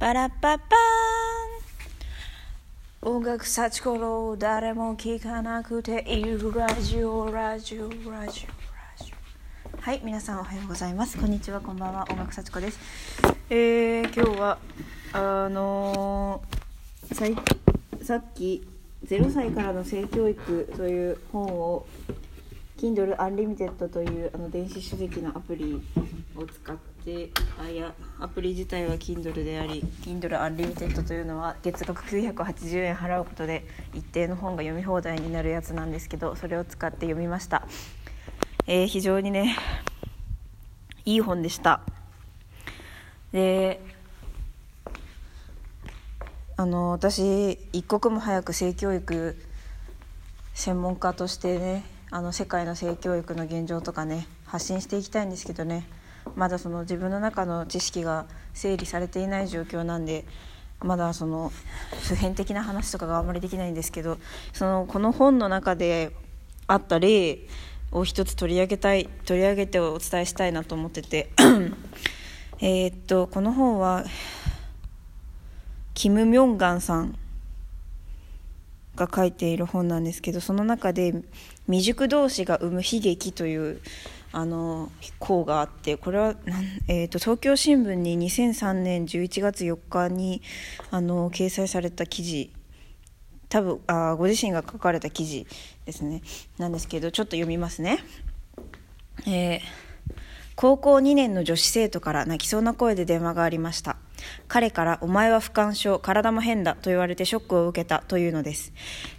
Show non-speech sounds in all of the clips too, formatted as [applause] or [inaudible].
パラッパッパーン音楽幸子の誰も聞かなくているラジオラジオラジオラジオ。はい皆さんおはようございます。こんにちはこんばんは。音楽幸子です。えー、今日はあのー、さいさっき0歳からの性教育という本を Kindle Unlimited というあの電子書籍のアプリを使ってあやアプリ自体は Kindle であり Kindle Unlimited というのは月額980円払うことで一定の本が読み放題になるやつなんですけどそれを使って読みました、えー、非常にねいい本でした。であの私一刻も早く性教育専門家としてねあの世界の性教育の現状とかね発信していきたいんですけどね。まだその自分の中の知識が整理されていない状況なんでまだその普遍的な話とかがあんまりできないんですけどそのこの本の中であった例を一つ取り上げたい取り上げてお伝えしたいなと思ってて [coughs] えっとこの本はキム・ミョンガンさんが書いている本なんですけどその中で「未熟同士が生む悲劇」というあの項があってこれは、えーと、東京新聞に2003年11月4日にあの掲載された記事多分あご自身が書かれた記事ですねなんですけどちょっと読みますね。えー高校2年の女子生徒から泣きそうな声で電話がありました。彼からお前は不干渉、体も変だと言われてショックを受けたというのです。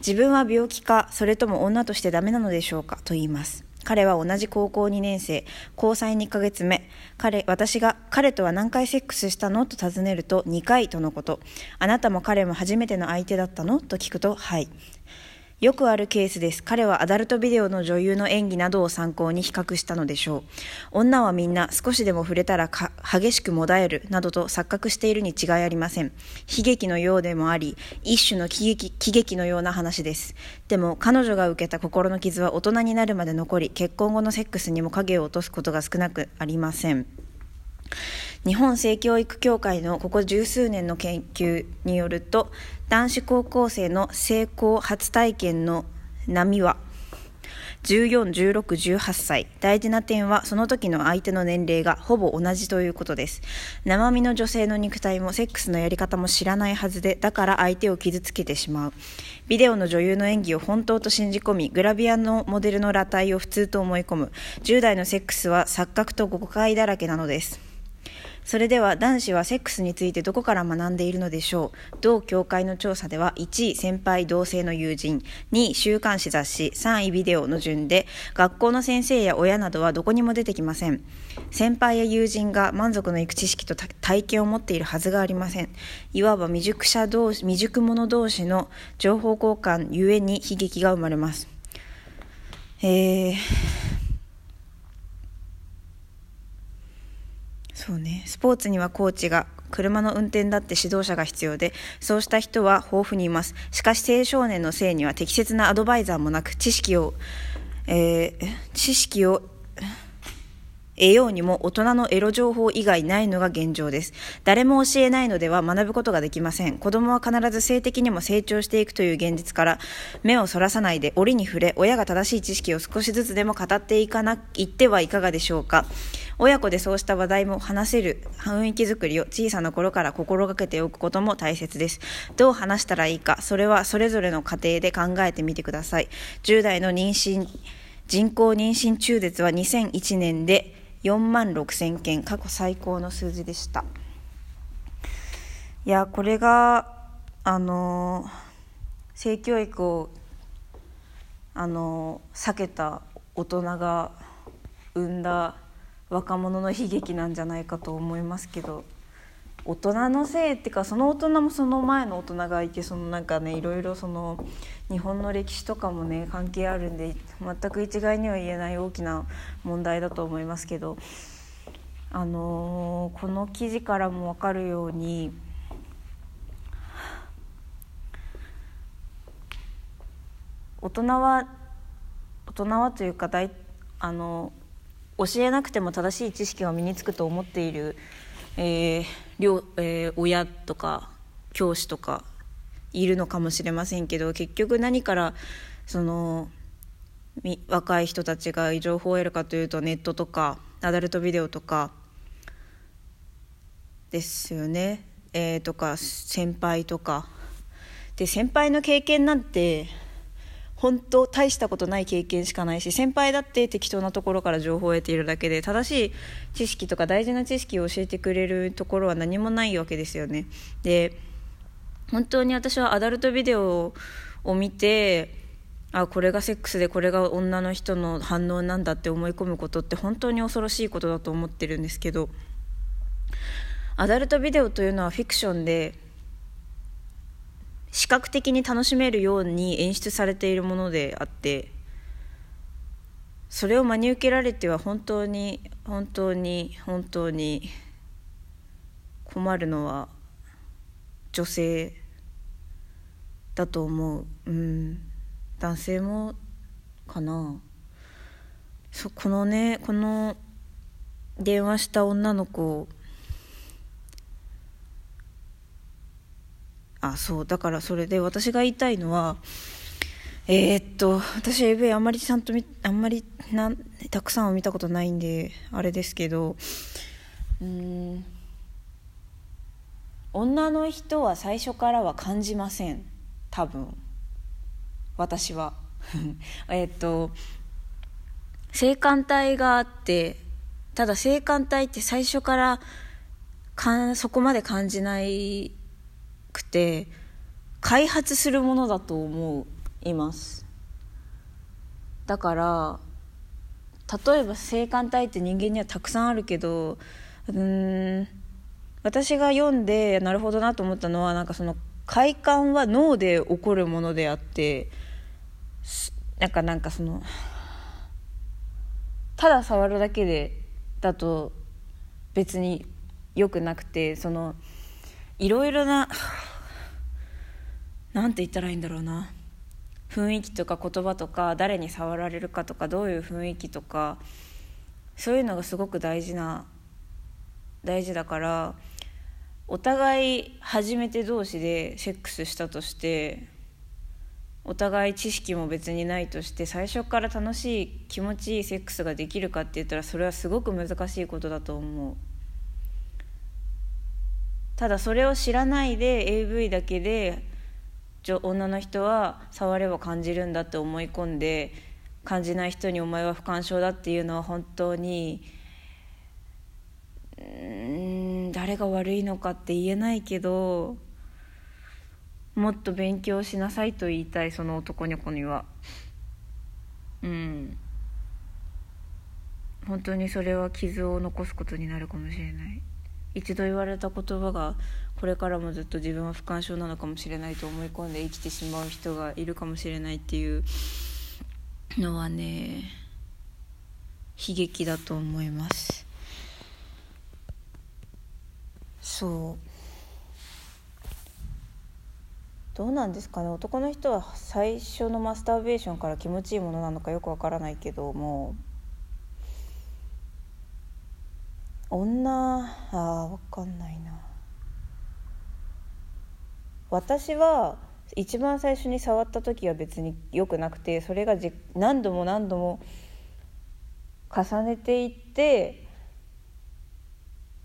自分は病気か、それとも女としてダメなのでしょうかと言います。彼は同じ高校2年生、交際2ヶ月目。彼、私が、彼とは何回セックスしたの？と尋ねると、2回とのこと。あなたも彼も初めての相手だったの？と聞くと、はい。よくあるケースです。彼はアダルトビデオの女優の演技などを参考に比較したのでしょう。女はみんな少しでも触れたら激しくもだえるなどと錯覚しているに違いありません。悲劇のようでもあり、一種の喜劇喜劇のような話です。でも彼女が受けた心の傷は大人になるまで残り、結婚後のセックスにも影を落とすことが少なくありません。日本性教育協会のここ十数年の研究によると男子高校生の性交初体験の波は14、16、18歳。大事な点は、その時の相手の年齢がほぼ同じということです。生身の女性の肉体もセックスのやり方も知らないはずで、だから相手を傷つけてしまう。ビデオの女優の演技を本当と信じ込み、グラビアのモデルの裸体を普通と思い込む。10代のセックスは錯覚と誤解だらけなのです。それでは男子はセックスについてどこから学んでいるのでしょう？同協会の調査では1位先輩同性の友人2位週刊誌雑誌3位ビデオの順で学校の先生や親などはどこにも出てきません。先輩や友人が満足のいく知識と体験を持っているはずがありません。いわば未熟者同士未熟者同士の情報交換ゆえに悲劇が生まれます。えーそうね。スポーツにはコーチが車の運転だって指導者が必要でそうした人は豊富にいます。しかし青少年のせいには適切なアドバイザーもなく知識を、えー、知識を得ようにも大人のエロ情報以外ないのが現状です。誰も教えないのでは学ぶことができません。子供は必ず性的にも成長していくという現実から目をそらさないで折に触れ、親が正しい知識を少しずつでも語っていかな、言ってはいかがでしょうか。親子でそうした話題も話せる雰囲気づくりを小さな頃から心がけておくことも大切です。どう話したらいいか、それはそれぞれの家庭で考えてみてください。10代の妊娠、人工妊娠中絶は2001年で4万6千件過去最高の数字でした。いやこれがあの性教育をあの避けた大人が生んだ若者の悲劇なんじゃないかと思いますけど大人のせいっていうかその大人もその前の大人がいてそのなんかねいろいろその日本の歴史とかもね関係あるんで全く一概には言えない大きな問題だと思いますけどあのー、この記事からも分かるように大人は大人はというか大あの教えなくても正しい知識が身につくと思っているえーえー親とか教師とかいるのかもしれませんけど結局何からその若い人たちが情報を得るかというとネットとかアダルトビデオとかですよね、えーとか先輩とか。で先輩の経験なんて本当大したことない経験しかないし先輩だって適当なところから情報を得ているだけで正しい知識とか大事な知識を教えてくれるところは何もないわけですよね。で本当に私はアダルトビデオを見てあこれがセックスでこれが女の人の反応なんだって思い込むことって本当に恐ろしいことだと思ってるんですけどアダルトビデオというのはフィクションで視覚的に楽しめるように演出されているものであってそれを真に受けられては本当に本当に本当に困るのは女性だと思う。うん。男性もかな。そこのねこの電話した女の子。あそう。だからそれで私が言いたいのはえー、っと私 AV あんまりちゃんとあんまりなたくさんは見たことないんであれですけどうん。女の人は最初からは感じません。多分。私は。[laughs] えっと性感帯があってただ性感帯って最初からかんそこまで感じないくて開発するものだと思います。だから例えば性感帯って人間にはたくさんあるけどうん私が読んでなるほどなと思ったのはなんかその快感は脳で起こるものであってなんかなんかそのただ触るだけでだと別に良くなくてそのいろいろな何て言ったらいいんだろうな。雰囲気とか言葉とか誰に触られるかとかどういう雰囲気とかそういうのがすごく大事な大事だからお互い初めて同士でセックスしたとしてお互い知識も別にないとして最初から楽しい気持ちいいセックスができるかって言ったらそれはすごく難しいことだと思う。ただそれを知らないで AV だけで女の人は触れば感じるんだって思い込んで感じない人にお前は不干渉だっていうのは本当にうん誰が悪いのかって言えないけどもっと勉強しなさいと言いたいその男の子には。うん。本当にそれは傷を残すことになるかもしれない。一度言われた言葉がこれからもずっと自分は不干渉なのかもしれないと思い込んで生きてしまう人がいるかもしれないっていうのはね悲劇だと思います。そう。どうなんですかね。男の人は最初のマスターベーションから気持ちいいものなのかよくわからないけども女あ分かんないな。私は一番最初に触った時は別に良くなくてそれがじ何度も何度も重ねていって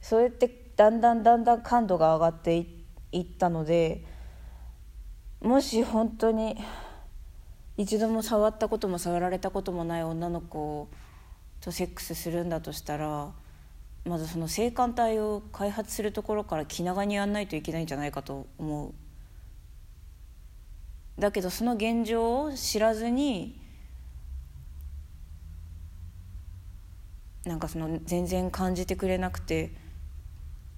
そうやってだんだんだんだん感度が上がっていったのでもし本当に一度も触ったことも触られたこともない女の子とセックスするんだとしたらまずその性感帯を開発するところから気長にやんないといけないんじゃないかと思う。だけどその現状を知らずになんかその全然感じてくれなくて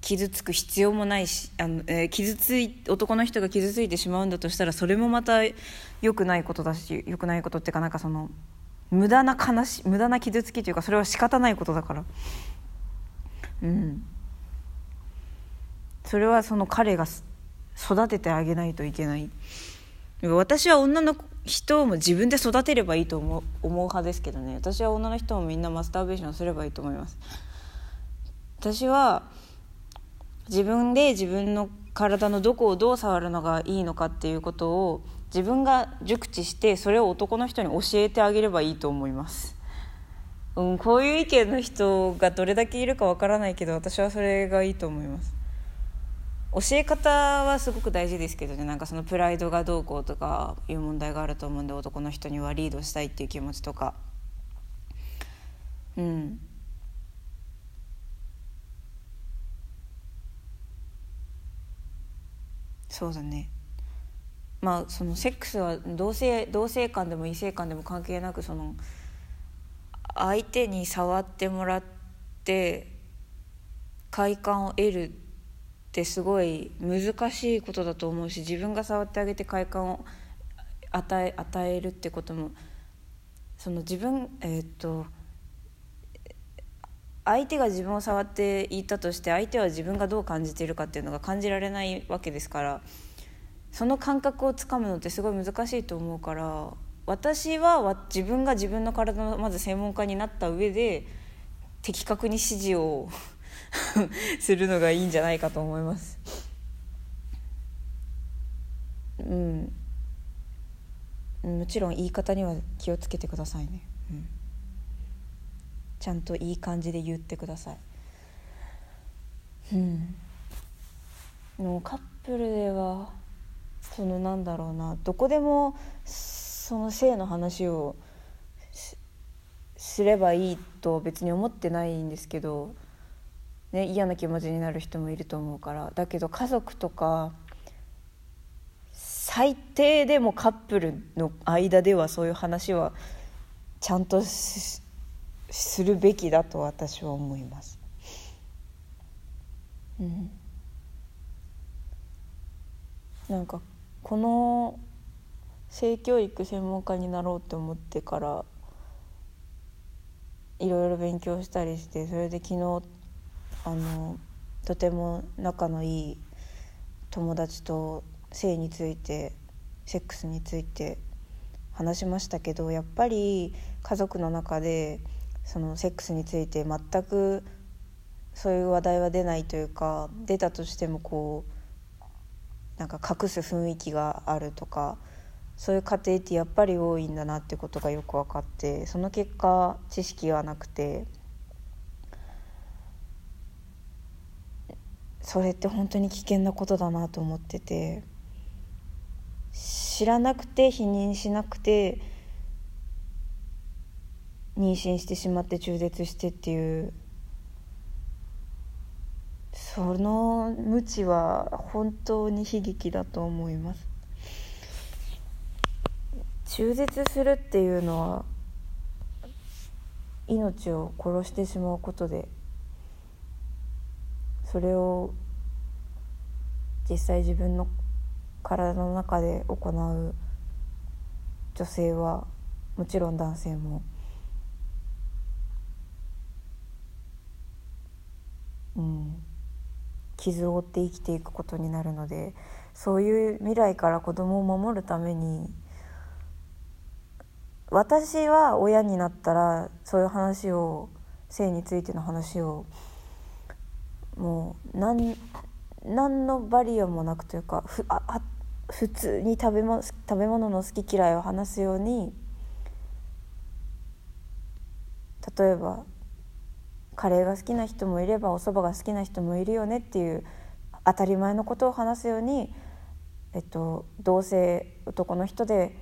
傷つく必要もないしあの、えー、傷つい男の人が傷ついてしまうんだとしたらそれもまた良くないことだし良くないことっていうかなんかその無駄な悲し無駄な傷つきというかそれは仕方ないことだから。うん。それはその彼が育ててあげないといけない。私は女の人も自分で育てればいいと思う思う派ですけどね。私は女の人もみんなマスターベーションすればいいと思います。私は自分で自分の体のどこをどう触るのがいいのかっていうことを自分が熟知してそれを男の人に教えてあげればいいと思います、うん、こういう意見の人がどれだけいるかわからないけど私はそれがいいと思います。教え方はすごく大事ですけどね。なんかそのプライドがどうこうとかいう問題があると思うんで男の人にはリードしたいっていう気持ちとか。うん。そうだね。まあそのセックスは同性同性間でも異性間でも関係なくその相手に触ってもらって快感を得るってすごい難しいことだと思うし自分が触ってあげて快感を与え与えるってこともその自分えー、っと相手が自分を触っていたとして相手は自分がどう感じているかっていうのが感じられないわけですからその感覚をつかむのってすごい難しいと思うから私は自分が自分の体のまず専門家になった上で的確に指示を [laughs] するのがいいんじゃないかと思います。うん、もちろん言い方には気をつけてくださいね。うんちゃんといい感じで言ってください。うん。もカップルではそのなんだろうなどこでもその性の話をすればいいと別に思ってないんですけど、ね、嫌な気持ちになる人もいると思うからだけど家族とか最低でもカップルの間ではそういう話はちゃんとしするべきだと私は思います。うん、なんかこの性教育専門家になろうと思ってからいろいろ勉強したりしてそれで昨日あのとても仲のいい友達と性についてセックスについて話しましたけどやっぱり家族の中でそのセックスについて全くそういう話題は出ないというか出たとしてもこうなんか隠す雰囲気があるとかそういう家庭ってやっぱり多いんだなってことがよく分かってその結果知識がなくてそれって本当に危険なことだなと思ってて知らなくて否認しなくて妊娠してしまって中絶してっていう。その無知は本当に悲劇だと思います。中絶するっていうのは命を殺してしまうことでそれを実際自分の体の中で行う女性はもちろん男性もうん、傷を負って生きていくことになるのでそういう未来から子供を守るために私は親になったらそういう話を性についての話をもう何何のバリアもなくというかふああ普通に食べ,、ま、食べ物の好き嫌いを話すように例えばカレーが好きな人もいればお蕎麦が好きな人もいるよねっていう当たり前のことを話すように、えっと、同性男の人で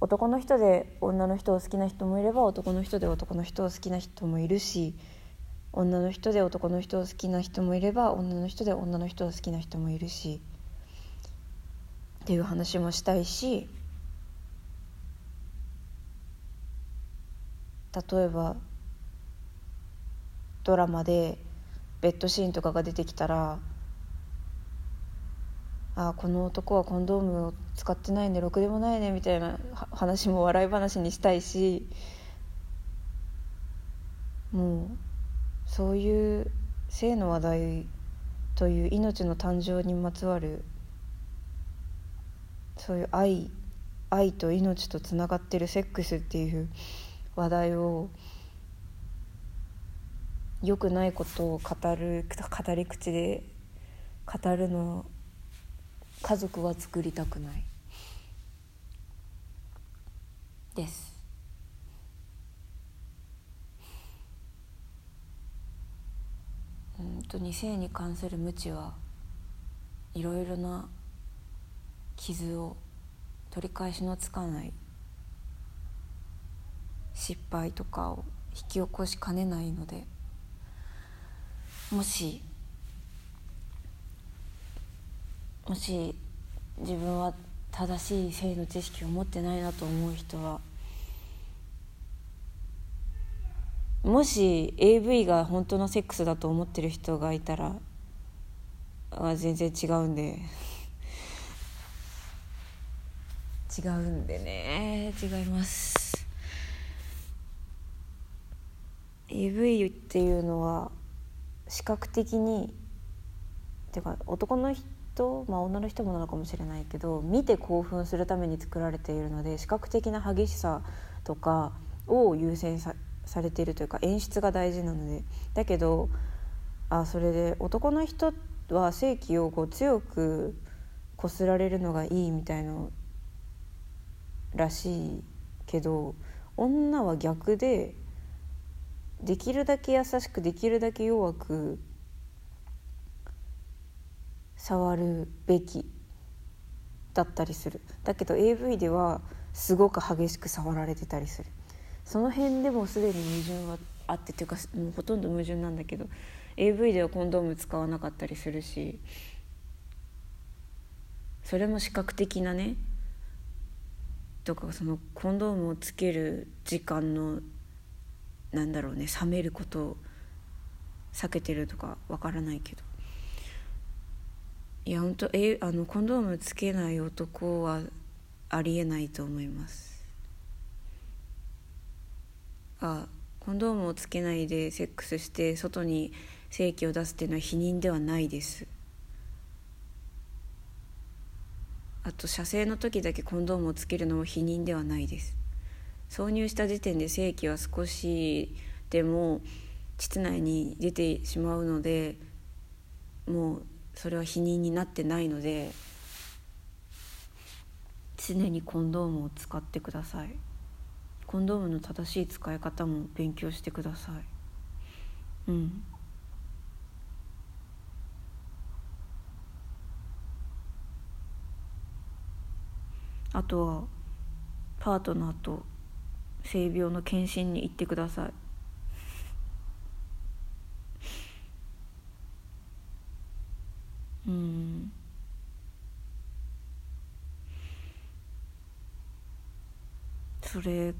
男の人で女の人を好きな人もいれば男の人で男の人を好きな人もいるし女の人で男の人を好きな人もいれば女の人で女の人を好きな人もいるしっていう話もしたいし例えばドラマでベッドシーンとかが出てきたらあこの男はコンドームを使ってないねろくでもないねみたいな話も笑い話にしたいしもうそういう性の話題という命の誕生にまつわるそういう愛愛と命とつながってるセックスっていう話題を良くないことを語る語り口で語るの家族は作りたくない。です。うんと2世に関する無知はいろいろな傷を取り返しのつかない失敗とかを引き起こしかねないのでもしもし自分は正しい性の知識を持ってないなと思う人はもし AV が本当のセックスだと思ってる人がいたらあ全然違うんで。違うんでね。違います。AV っていうのは視覚的にてか男の人、まあ、女の人もなのかもしれないけど見て興奮するために作られているので視覚的な激しさとかを優先さされているというか演出が大事なので。だけどあそれで男の人は性器をこう強くこすられるのがいいみたいのらしいけど女は逆でできるだけ優しくできるだけ弱く触るべきだったりする。だけど AV ではすごく激しく触られてたりする。その辺でもすでに矛盾はあってっていうかもうほとんど矛盾なんだけど AV ではコンドーム使わなかったりするしそれも視覚的なねとかそのコンドームをつける時間のなんだろうね冷めることを避けてるとかわからないけど。いや本当えあのコンドームつけない男はありえないと思います。あコンドームをつけないでセックスして外に性器を出すっていうのは否認ではないです。あと射精の時だけコンドームをつけるのも否認ではないです。挿入した時点で性器は少しでも膣内に出てしまうのでもうそれは否認になってないので常にコンドームを使ってください。コンドームの正しい使い方も勉強してください。うん。あとはパートナーと性病の検診に行ってください。うん。それ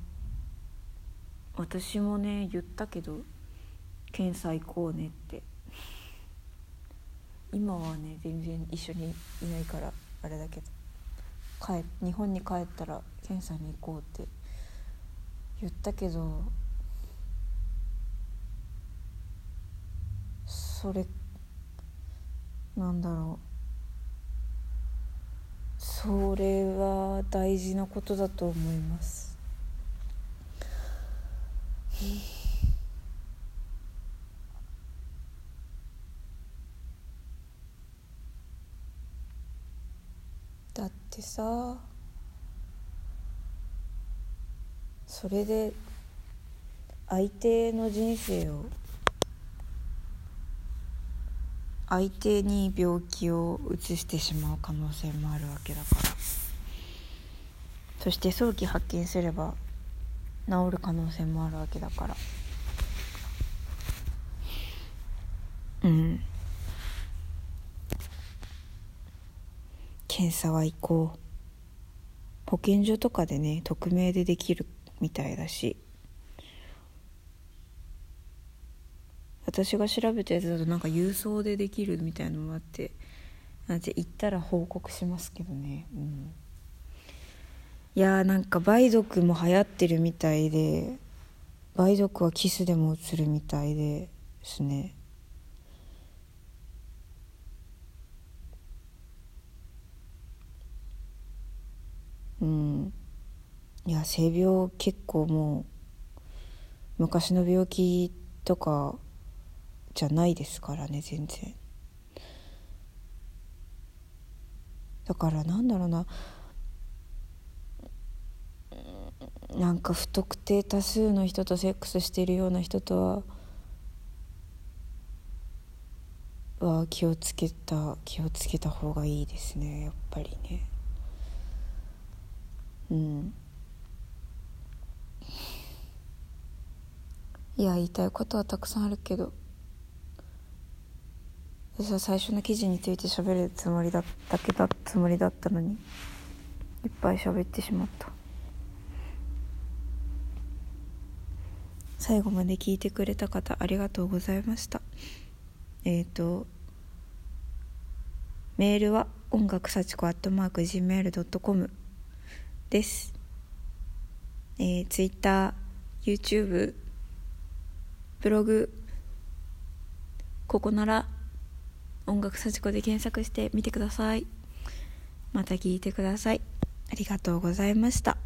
私もね言ったけど検査行こうねって。今はね全然一緒にいないからあれだけど。帰日本に帰ったら検査に行こうって。言ったけどそれなんだろう。それは大事なことだと思います。だってさそれで相手の人生を相手に病気をうつしてしまう可能性もあるわけだから。そして早期発見すれば治る可能性もあるわけだから。うん。検査は行こう。保健所とかでね匿名でできるみたいだし。私が調べたやつだとなんか郵送でできるみたいのもあって。なんて行ったら報告しますけどね。うん。いやーなんか梅毒も流行ってるみたいで。梅毒はキスでもうつるみたいですね。うん。いや性病結構もう昔の病気とかじゃないですからね全然。だからなんだろうな。なんか不特定多数の人とセックスしているような人とはは気をつけた気をつけた方がいいですねやっぱりね。うん。いや言いたいことはたくさんあるけど。私は最初の記事について喋るつもりだったけだつもりだったのにいっぱい喋ってしまった。最後まで聞いてくれた方ありがとうございました。えっ、ー、とメールは音楽幸子アットマーク Gmail.com です。えー、Twitter、YouTube ブログここなら音楽サジコで検索してみてください。また聞いてください。ありがとうございました。